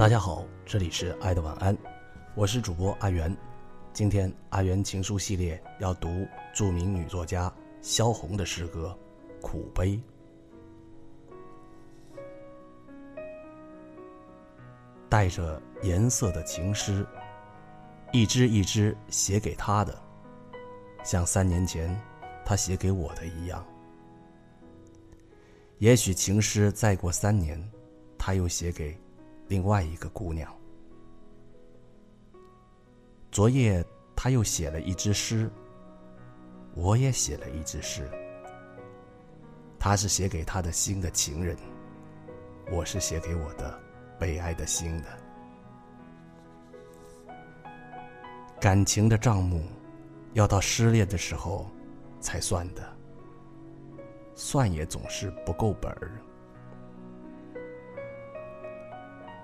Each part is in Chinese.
大家好，这里是爱的晚安，我是主播阿元。今天阿元情书系列要读著名女作家萧红的诗歌《苦悲》，带着颜色的情诗，一支一支写给他的，像三年前他写给我的一样。也许情诗再过三年，他又写给。另外一个姑娘，昨夜他又写了一支诗，我也写了一支诗。他是写给他的新的情人，我是写给我的悲哀的心的。感情的账目，要到失恋的时候才算的，算也总是不够本儿。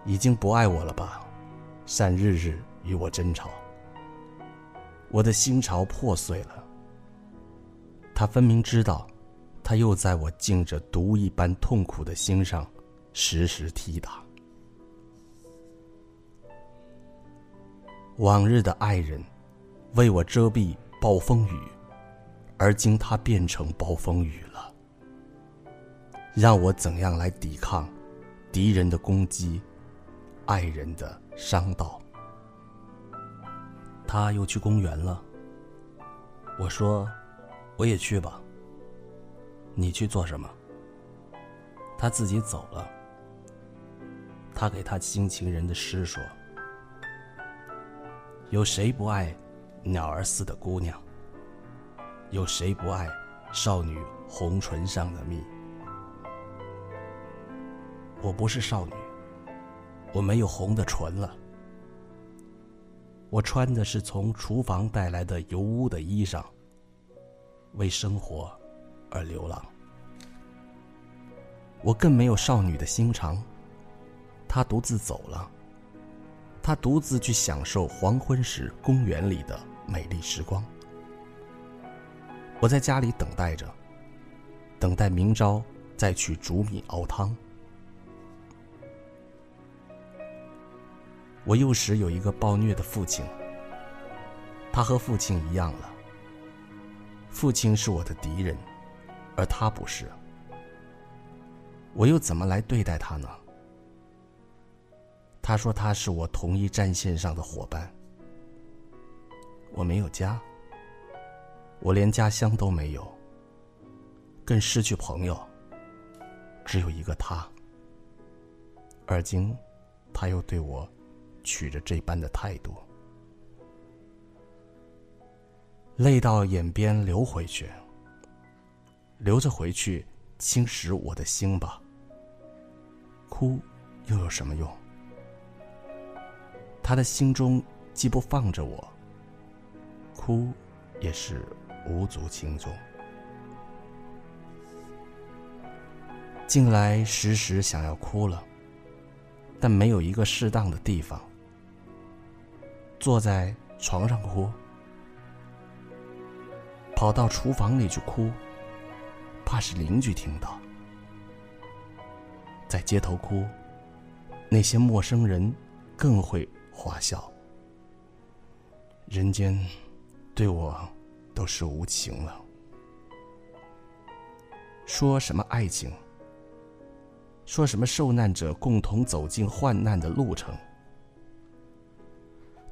已经不爱我了吧？善日日与我争吵，我的心潮破碎了。他分明知道，他又在我浸着毒一般痛苦的心上，时时踢打。往日的爱人，为我遮蔽暴风雨，而今他变成暴风雨了。让我怎样来抵抗敌人的攻击？爱人的伤道，他又去公园了。我说：“我也去吧。”你去做什么？他自己走了。他给他新情人的诗说：“有谁不爱鸟儿似的姑娘？有谁不爱少女红唇上的蜜？我不是少女。”我没有红的唇了，我穿的是从厨房带来的油污的衣裳，为生活而流浪。我更没有少女的心肠，她独自走了，她独自去享受黄昏时公园里的美丽时光。我在家里等待着，等待明朝再去煮米熬汤。我幼时有一个暴虐的父亲，他和父亲一样了。父亲是我的敌人，而他不是。我又怎么来对待他呢？他说他是我同一战线上的伙伴。我没有家，我连家乡都没有，更失去朋友，只有一个他。而今，他又对我。取着这般的态度，泪到眼边流回去，流着回去，侵蚀我的心吧。哭又有什么用？他的心中既不放着我，哭也是无足轻重。近来时时想要哭了，但没有一个适当的地方。坐在床上哭，跑到厨房里去哭，怕是邻居听到；在街头哭，那些陌生人更会花笑。人间对我都是无情了。说什么爱情？说什么受难者共同走进患难的路程？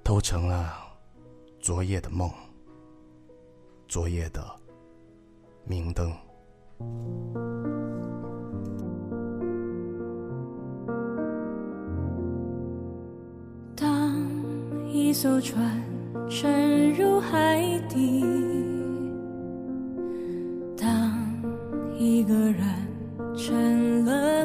都成了昨夜的梦，昨夜的明灯。当一艘船沉入海底，当一个人成了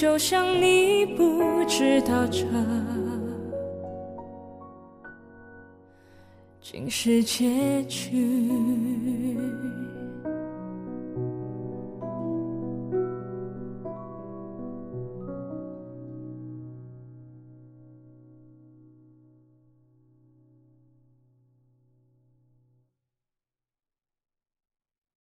就像你不知道这竟是结局。